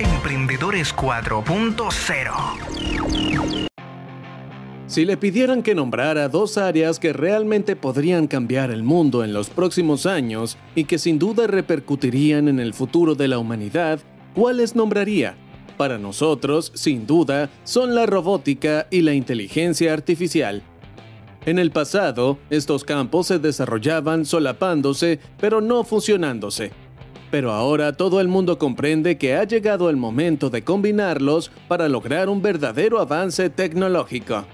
Emprendedores 4.0 si le pidieran que nombrara dos áreas que realmente podrían cambiar el mundo en los próximos años y que sin duda repercutirían en el futuro de la humanidad, ¿cuáles nombraría? Para nosotros, sin duda, son la robótica y la inteligencia artificial. En el pasado, estos campos se desarrollaban solapándose, pero no fusionándose. Pero ahora todo el mundo comprende que ha llegado el momento de combinarlos para lograr un verdadero avance tecnológico.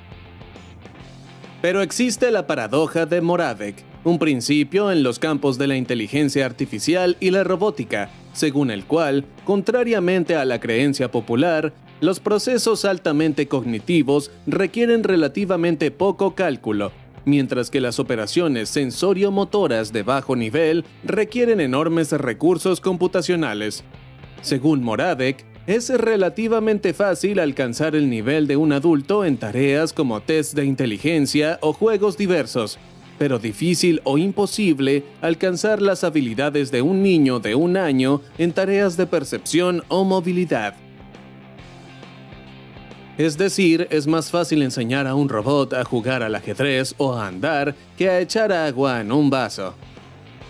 Pero existe la paradoja de Moravec, un principio en los campos de la inteligencia artificial y la robótica, según el cual, contrariamente a la creencia popular, los procesos altamente cognitivos requieren relativamente poco cálculo, mientras que las operaciones sensorio-motoras de bajo nivel requieren enormes recursos computacionales. Según Moravec, es relativamente fácil alcanzar el nivel de un adulto en tareas como test de inteligencia o juegos diversos, pero difícil o imposible alcanzar las habilidades de un niño de un año en tareas de percepción o movilidad. Es decir, es más fácil enseñar a un robot a jugar al ajedrez o a andar que a echar agua en un vaso.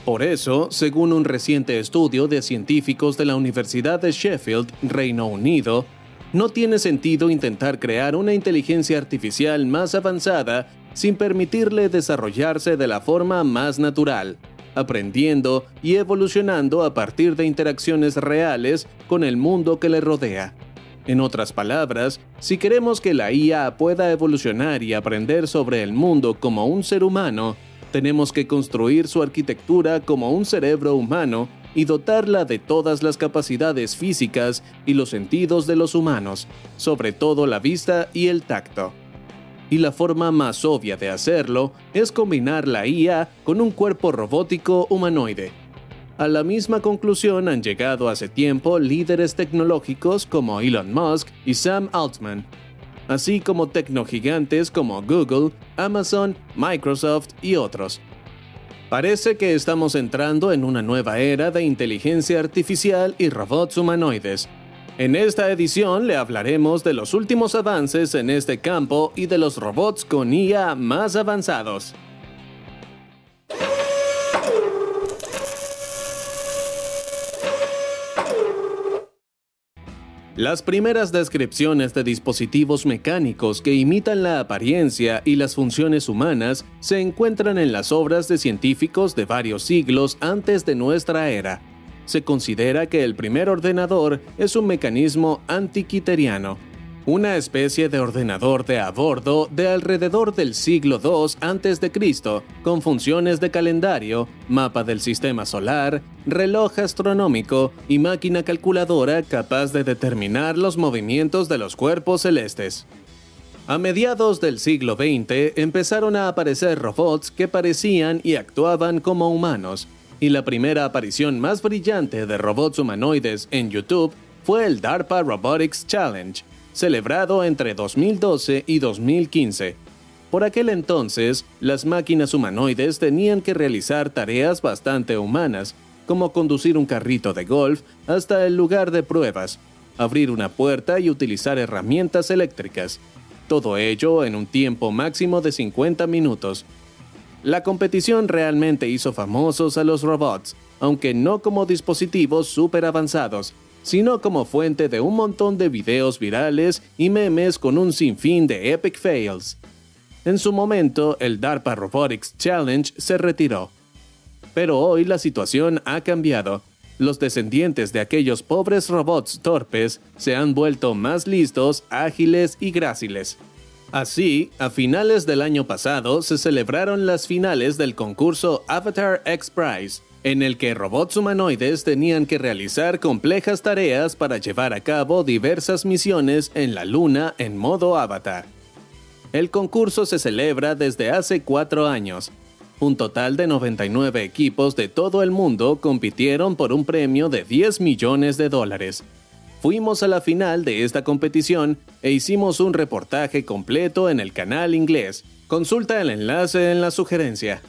Por eso, según un reciente estudio de científicos de la Universidad de Sheffield, Reino Unido, no tiene sentido intentar crear una inteligencia artificial más avanzada sin permitirle desarrollarse de la forma más natural, aprendiendo y evolucionando a partir de interacciones reales con el mundo que le rodea. En otras palabras, si queremos que la IA pueda evolucionar y aprender sobre el mundo como un ser humano, tenemos que construir su arquitectura como un cerebro humano y dotarla de todas las capacidades físicas y los sentidos de los humanos, sobre todo la vista y el tacto. Y la forma más obvia de hacerlo es combinar la IA con un cuerpo robótico humanoide. A la misma conclusión han llegado hace tiempo líderes tecnológicos como Elon Musk y Sam Altman, así como tecnogigantes como Google, Amazon, Microsoft y otros. Parece que estamos entrando en una nueva era de inteligencia artificial y robots humanoides. En esta edición le hablaremos de los últimos avances en este campo y de los robots con IA más avanzados. Las primeras descripciones de dispositivos mecánicos que imitan la apariencia y las funciones humanas se encuentran en las obras de científicos de varios siglos antes de nuestra era. Se considera que el primer ordenador es un mecanismo antiquiteriano, una especie de ordenador de a bordo de alrededor del siglo II a.C., con funciones de calendario, mapa del sistema solar, reloj astronómico y máquina calculadora capaz de determinar los movimientos de los cuerpos celestes. A mediados del siglo XX empezaron a aparecer robots que parecían y actuaban como humanos, y la primera aparición más brillante de robots humanoides en YouTube fue el DARPA Robotics Challenge, celebrado entre 2012 y 2015. Por aquel entonces, las máquinas humanoides tenían que realizar tareas bastante humanas, como conducir un carrito de golf hasta el lugar de pruebas, abrir una puerta y utilizar herramientas eléctricas. Todo ello en un tiempo máximo de 50 minutos. La competición realmente hizo famosos a los robots, aunque no como dispositivos súper avanzados, sino como fuente de un montón de videos virales y memes con un sinfín de epic fails. En su momento, el DARPA Robotics Challenge se retiró. Pero hoy la situación ha cambiado. Los descendientes de aquellos pobres robots torpes se han vuelto más listos, ágiles y gráciles. Así, a finales del año pasado se celebraron las finales del concurso Avatar X Prize, en el que robots humanoides tenían que realizar complejas tareas para llevar a cabo diversas misiones en la Luna en modo avatar. El concurso se celebra desde hace cuatro años. Un total de 99 equipos de todo el mundo compitieron por un premio de 10 millones de dólares. Fuimos a la final de esta competición e hicimos un reportaje completo en el canal inglés. Consulta el enlace en la sugerencia.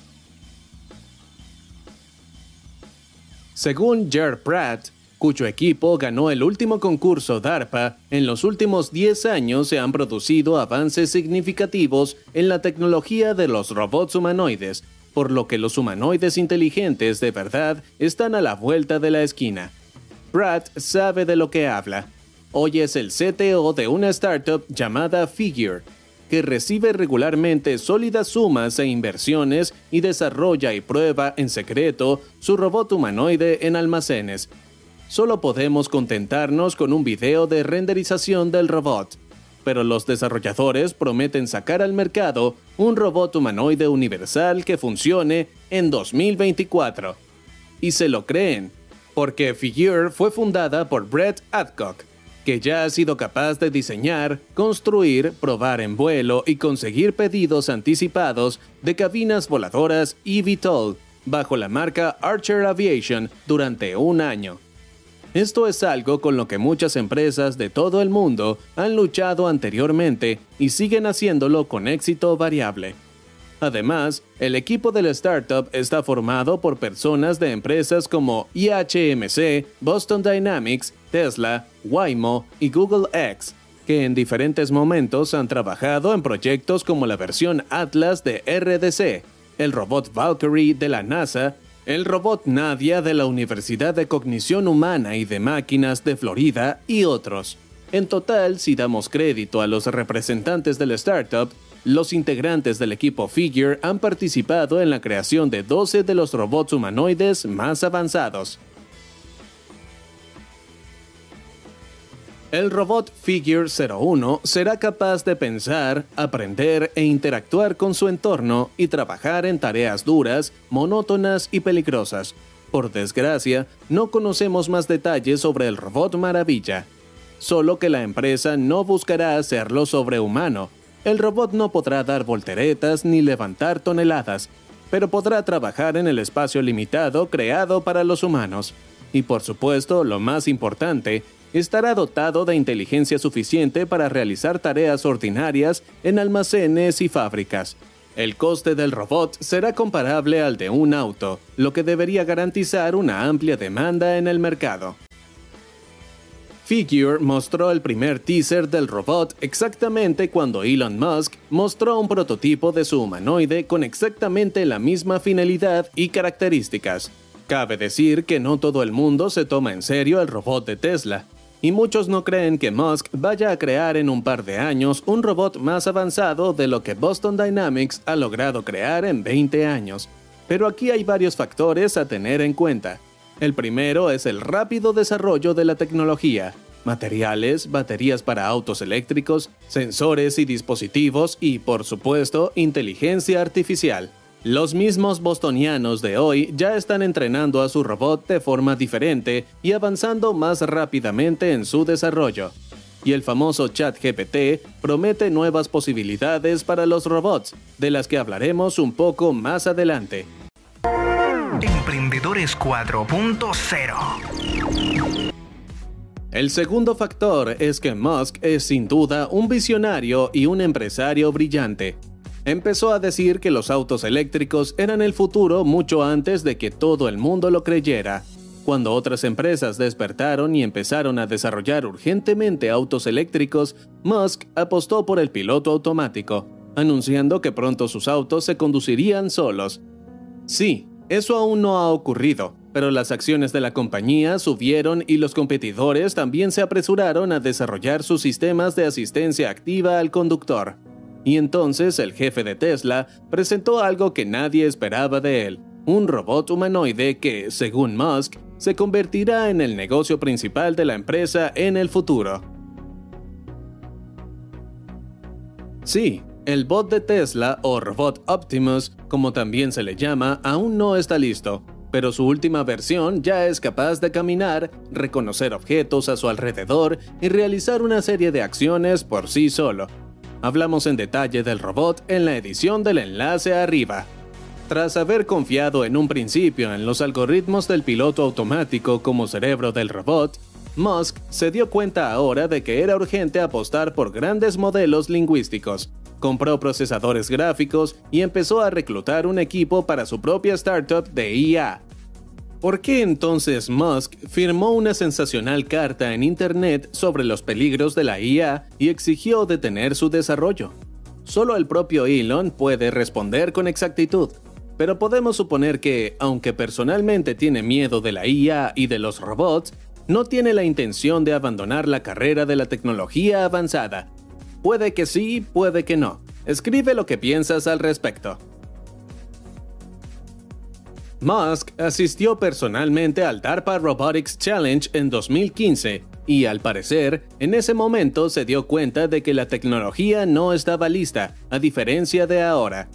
Según Jer Pratt, cuyo equipo ganó el último concurso DARPA, en los últimos 10 años se han producido avances significativos en la tecnología de los robots humanoides, por lo que los humanoides inteligentes de verdad están a la vuelta de la esquina. Brad sabe de lo que habla. Hoy es el CTO de una startup llamada Figure, que recibe regularmente sólidas sumas e inversiones y desarrolla y prueba en secreto su robot humanoide en almacenes. Solo podemos contentarnos con un video de renderización del robot, pero los desarrolladores prometen sacar al mercado un robot humanoide universal que funcione en 2024. Y se lo creen, porque Figure fue fundada por Brett Adcock, que ya ha sido capaz de diseñar, construir, probar en vuelo y conseguir pedidos anticipados de cabinas voladoras eVTOL bajo la marca Archer Aviation durante un año. Esto es algo con lo que muchas empresas de todo el mundo han luchado anteriormente y siguen haciéndolo con éxito variable. Además, el equipo de la startup está formado por personas de empresas como IHMC, Boston Dynamics, Tesla, Waymo y Google X, que en diferentes momentos han trabajado en proyectos como la versión Atlas de RDC, el robot Valkyrie de la NASA, el robot Nadia de la Universidad de Cognición Humana y de Máquinas de Florida y otros. En total, si damos crédito a los representantes de la startup, los integrantes del equipo Figure han participado en la creación de 12 de los robots humanoides más avanzados. El robot Figure 01 será capaz de pensar, aprender e interactuar con su entorno y trabajar en tareas duras, monótonas y peligrosas. Por desgracia, no conocemos más detalles sobre el robot maravilla. Solo que la empresa no buscará hacerlo sobrehumano, el robot no podrá dar volteretas ni levantar toneladas, pero podrá trabajar en el espacio limitado creado para los humanos. Y por supuesto, lo más importante, estará dotado de inteligencia suficiente para realizar tareas ordinarias en almacenes y fábricas. El coste del robot será comparable al de un auto, lo que debería garantizar una amplia demanda en el mercado. Figure mostró el primer teaser del robot exactamente cuando Elon Musk mostró un prototipo de su humanoide con exactamente la misma finalidad y características. Cabe decir que no todo el mundo se toma en serio el robot de Tesla, y muchos no creen que Musk vaya a crear en un par de años un robot más avanzado de lo que Boston Dynamics ha logrado crear en 20 años. Pero aquí hay varios factores a tener en cuenta. El primero es el rápido desarrollo de la tecnología, materiales, baterías para autos eléctricos, sensores y dispositivos y, por supuesto, inteligencia artificial. Los mismos bostonianos de hoy ya están entrenando a su robot de forma diferente y avanzando más rápidamente en su desarrollo. Y el famoso chat GPT promete nuevas posibilidades para los robots, de las que hablaremos un poco más adelante. Emprendedores 4.0 el segundo factor es que Musk es sin duda un visionario y un empresario brillante. Empezó a decir que los autos eléctricos eran el futuro mucho antes de que todo el mundo lo creyera. Cuando otras empresas despertaron y empezaron a desarrollar urgentemente autos eléctricos, Musk apostó por el piloto automático, anunciando que pronto sus autos se conducirían solos. Sí, eso aún no ha ocurrido, pero las acciones de la compañía subieron y los competidores también se apresuraron a desarrollar sus sistemas de asistencia activa al conductor. Y entonces el jefe de Tesla presentó algo que nadie esperaba de él, un robot humanoide que, según Musk, se convertirá en el negocio principal de la empresa en el futuro. Sí, el bot de Tesla o robot Optimus, como también se le llama, aún no está listo, pero su última versión ya es capaz de caminar, reconocer objetos a su alrededor y realizar una serie de acciones por sí solo. Hablamos en detalle del robot en la edición del enlace arriba. Tras haber confiado en un principio en los algoritmos del piloto automático como cerebro del robot, Musk se dio cuenta ahora de que era urgente apostar por grandes modelos lingüísticos, compró procesadores gráficos y empezó a reclutar un equipo para su propia startup de IA. ¿Por qué entonces Musk firmó una sensacional carta en Internet sobre los peligros de la IA y exigió detener su desarrollo? Solo el propio Elon puede responder con exactitud, pero podemos suponer que, aunque personalmente tiene miedo de la IA y de los robots, no tiene la intención de abandonar la carrera de la tecnología avanzada. Puede que sí, puede que no. Escribe lo que piensas al respecto. Musk asistió personalmente al DARPA Robotics Challenge en 2015 y al parecer, en ese momento se dio cuenta de que la tecnología no estaba lista, a diferencia de ahora.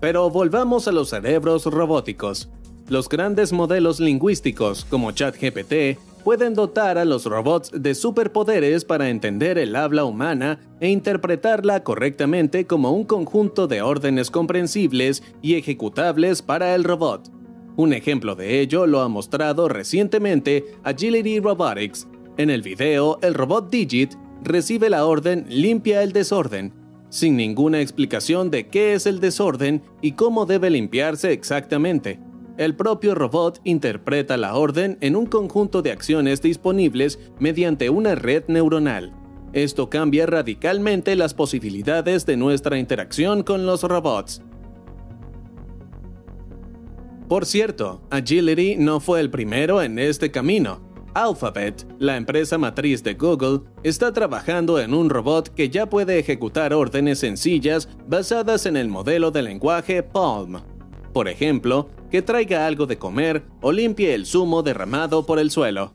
Pero volvamos a los cerebros robóticos. Los grandes modelos lingüísticos, como ChatGPT, pueden dotar a los robots de superpoderes para entender el habla humana e interpretarla correctamente como un conjunto de órdenes comprensibles y ejecutables para el robot. Un ejemplo de ello lo ha mostrado recientemente Agility Robotics. En el video, el robot Digit recibe la orden limpia el desorden, sin ninguna explicación de qué es el desorden y cómo debe limpiarse exactamente el propio robot interpreta la orden en un conjunto de acciones disponibles mediante una red neuronal. Esto cambia radicalmente las posibilidades de nuestra interacción con los robots. Por cierto, Agility no fue el primero en este camino. Alphabet, la empresa matriz de Google, está trabajando en un robot que ya puede ejecutar órdenes sencillas basadas en el modelo de lenguaje Palm. Por ejemplo, que traiga algo de comer o limpie el zumo derramado por el suelo.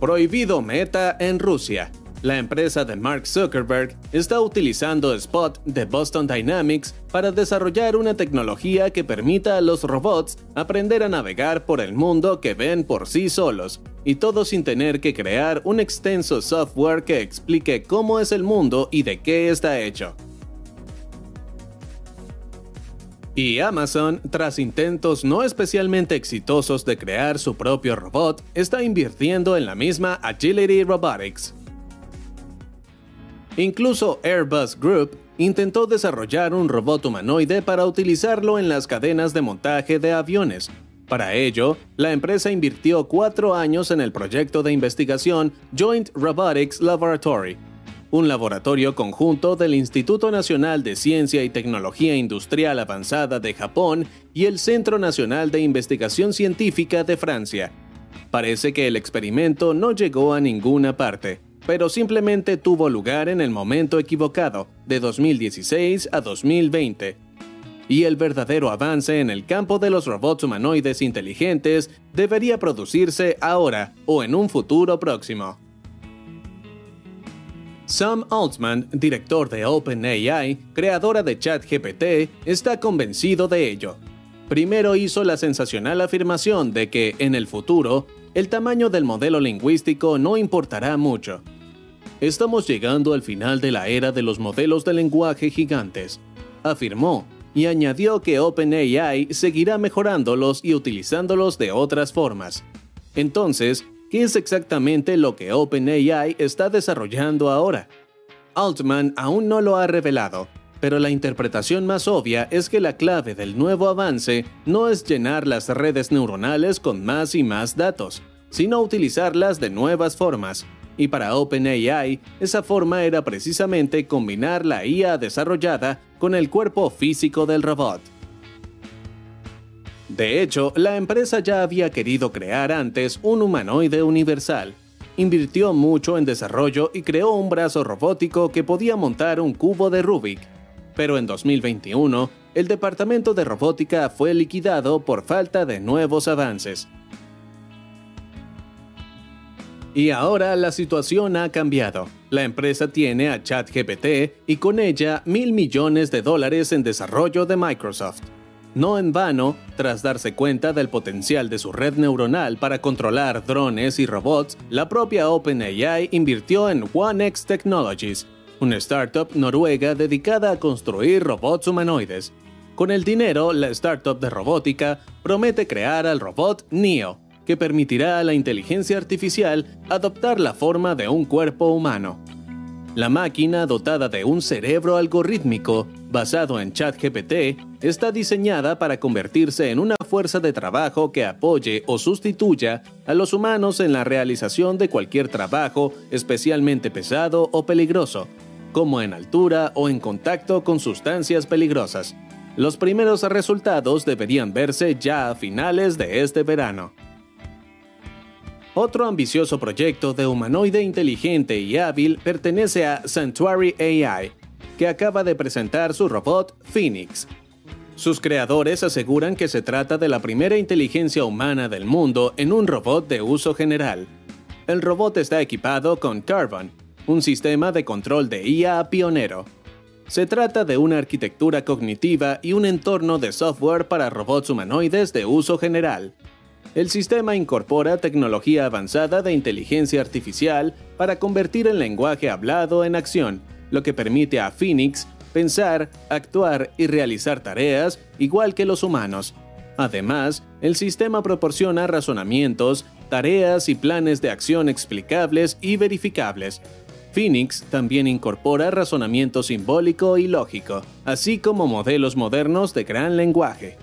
Prohibido Meta en Rusia. La empresa de Mark Zuckerberg está utilizando Spot de Boston Dynamics para desarrollar una tecnología que permita a los robots aprender a navegar por el mundo que ven por sí solos, y todo sin tener que crear un extenso software que explique cómo es el mundo y de qué está hecho. Y Amazon, tras intentos no especialmente exitosos de crear su propio robot, está invirtiendo en la misma Agility Robotics. Incluso Airbus Group intentó desarrollar un robot humanoide para utilizarlo en las cadenas de montaje de aviones. Para ello, la empresa invirtió cuatro años en el proyecto de investigación Joint Robotics Laboratory, un laboratorio conjunto del Instituto Nacional de Ciencia y Tecnología Industrial Avanzada de Japón y el Centro Nacional de Investigación Científica de Francia. Parece que el experimento no llegó a ninguna parte, pero simplemente tuvo lugar en el momento equivocado, de 2016 a 2020. Y el verdadero avance en el campo de los robots humanoides inteligentes debería producirse ahora o en un futuro próximo. Sam Altman, director de OpenAI, creadora de ChatGPT, está convencido de ello. Primero hizo la sensacional afirmación de que, en el futuro, el tamaño del modelo lingüístico no importará mucho. Estamos llegando al final de la era de los modelos de lenguaje gigantes, afirmó, y añadió que OpenAI seguirá mejorándolos y utilizándolos de otras formas. Entonces, ¿Qué es exactamente lo que OpenAI está desarrollando ahora? Altman aún no lo ha revelado, pero la interpretación más obvia es que la clave del nuevo avance no es llenar las redes neuronales con más y más datos, sino utilizarlas de nuevas formas. Y para OpenAI, esa forma era precisamente combinar la IA desarrollada con el cuerpo físico del robot. De hecho, la empresa ya había querido crear antes un humanoide universal. Invirtió mucho en desarrollo y creó un brazo robótico que podía montar un cubo de Rubik. Pero en 2021, el departamento de robótica fue liquidado por falta de nuevos avances. Y ahora la situación ha cambiado. La empresa tiene a ChatGPT y con ella mil millones de dólares en desarrollo de Microsoft. No en vano, tras darse cuenta del potencial de su red neuronal para controlar drones y robots, la propia OpenAI invirtió en OneX Technologies, una startup noruega dedicada a construir robots humanoides. Con el dinero, la startup de robótica promete crear al robot Neo, que permitirá a la inteligencia artificial adoptar la forma de un cuerpo humano. La máquina, dotada de un cerebro algorítmico, basado en ChatGPT, está diseñada para convertirse en una fuerza de trabajo que apoye o sustituya a los humanos en la realización de cualquier trabajo especialmente pesado o peligroso, como en altura o en contacto con sustancias peligrosas. Los primeros resultados deberían verse ya a finales de este verano. Otro ambicioso proyecto de humanoide inteligente y hábil pertenece a Sanctuary AI, que acaba de presentar su robot Phoenix. Sus creadores aseguran que se trata de la primera inteligencia humana del mundo en un robot de uso general. El robot está equipado con Carbon, un sistema de control de IA pionero. Se trata de una arquitectura cognitiva y un entorno de software para robots humanoides de uso general. El sistema incorpora tecnología avanzada de inteligencia artificial para convertir el lenguaje hablado en acción, lo que permite a Phoenix pensar, actuar y realizar tareas igual que los humanos. Además, el sistema proporciona razonamientos, tareas y planes de acción explicables y verificables. Phoenix también incorpora razonamiento simbólico y lógico, así como modelos modernos de gran lenguaje.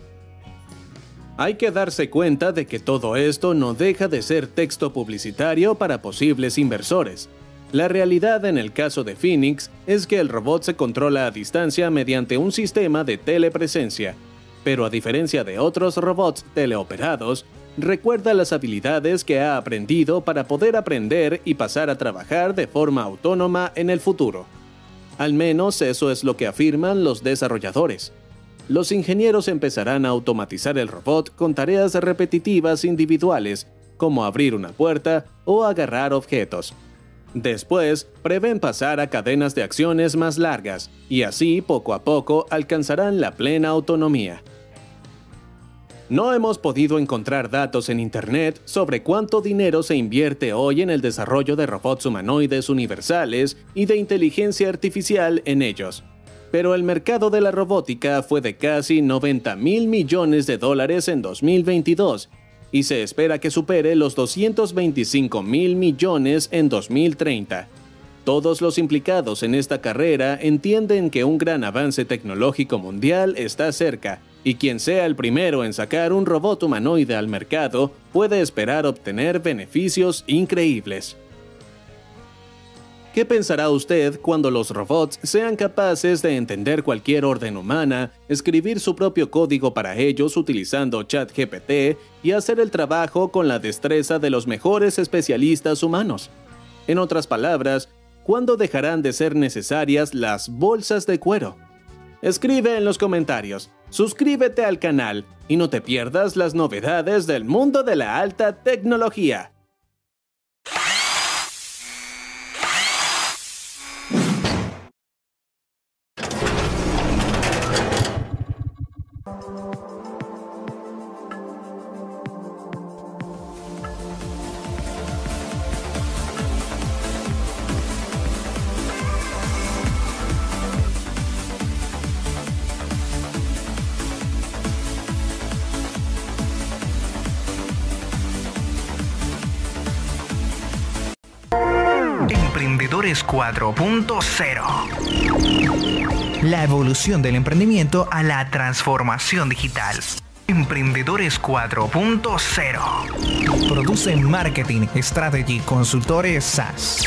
Hay que darse cuenta de que todo esto no deja de ser texto publicitario para posibles inversores. La realidad en el caso de Phoenix es que el robot se controla a distancia mediante un sistema de telepresencia, pero a diferencia de otros robots teleoperados, recuerda las habilidades que ha aprendido para poder aprender y pasar a trabajar de forma autónoma en el futuro. Al menos eso es lo que afirman los desarrolladores. Los ingenieros empezarán a automatizar el robot con tareas repetitivas individuales, como abrir una puerta o agarrar objetos, Después, prevén pasar a cadenas de acciones más largas, y así poco a poco alcanzarán la plena autonomía. No hemos podido encontrar datos en Internet sobre cuánto dinero se invierte hoy en el desarrollo de robots humanoides universales y de inteligencia artificial en ellos. Pero el mercado de la robótica fue de casi 90 mil millones de dólares en 2022 y se espera que supere los 225 mil millones en 2030. Todos los implicados en esta carrera entienden que un gran avance tecnológico mundial está cerca, y quien sea el primero en sacar un robot humanoide al mercado puede esperar obtener beneficios increíbles. ¿Qué pensará usted cuando los robots sean capaces de entender cualquier orden humana, escribir su propio código para ellos utilizando ChatGPT y hacer el trabajo con la destreza de los mejores especialistas humanos? En otras palabras, ¿cuándo dejarán de ser necesarias las bolsas de cuero? Escribe en los comentarios, suscríbete al canal y no te pierdas las novedades del mundo de la alta tecnología. Emprendedores 4.0. La evolución del emprendimiento a la transformación digital. Emprendedores 4.0. Produce Marketing Strategy Consultores SaaS.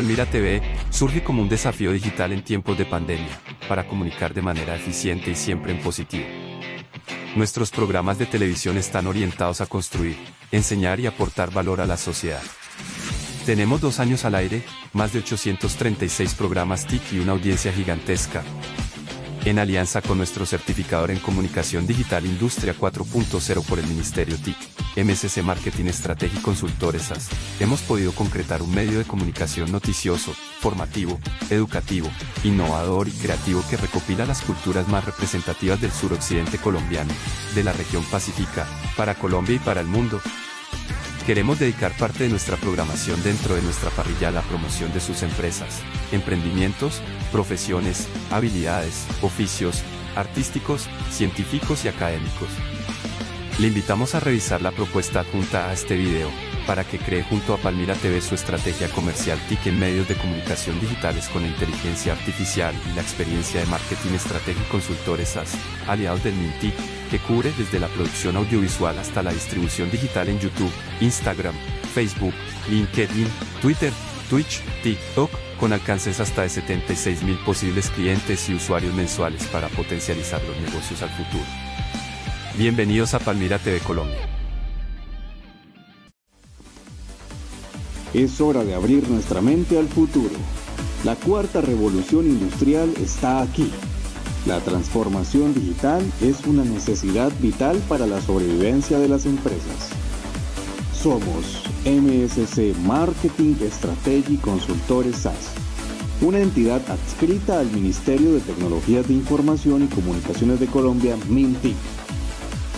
Palmira TV surge como un desafío digital en tiempos de pandemia, para comunicar de manera eficiente y siempre en positivo. Nuestros programas de televisión están orientados a construir, enseñar y aportar valor a la sociedad. Tenemos dos años al aire, más de 836 programas TIC y una audiencia gigantesca, en alianza con nuestro certificador en comunicación digital Industria 4.0 por el Ministerio TIC, MSC Marketing Strategy Consultores SAS, hemos podido concretar un medio de comunicación noticioso, formativo, educativo, innovador y creativo que recopila las culturas más representativas del suroccidente colombiano, de la región pacífica, para Colombia y para el mundo, Queremos dedicar parte de nuestra programación dentro de nuestra parrilla a la promoción de sus empresas, emprendimientos, profesiones, habilidades, oficios, artísticos, científicos y académicos. Le invitamos a revisar la propuesta adjunta a este video, para que cree junto a Palmira TV su estrategia comercial TIC en medios de comunicación digitales con inteligencia artificial y la experiencia de marketing estratégico consultores SAS, aliados del MINTIC, que cubre desde la producción audiovisual hasta la distribución digital en YouTube, Instagram, Facebook, LinkedIn, Twitter, Twitch, TikTok, con alcances hasta de 76 mil posibles clientes y usuarios mensuales para potencializar los negocios al futuro. Bienvenidos a Palmira TV Colombia. Es hora de abrir nuestra mente al futuro. La cuarta revolución industrial está aquí la transformación digital es una necesidad vital para la sobrevivencia de las empresas. Somos MSC Marketing Strategy Consultores SAS, una entidad adscrita al Ministerio de Tecnologías de Información y Comunicaciones de Colombia, MINTIC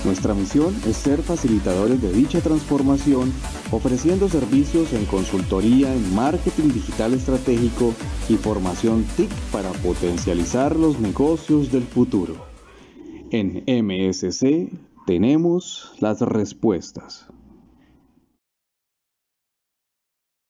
nuestra misión es ser facilitadores de dicha transformación, ofreciendo servicios en consultoría en marketing digital estratégico y formación TIC para potencializar los negocios del futuro. En MSC tenemos las respuestas.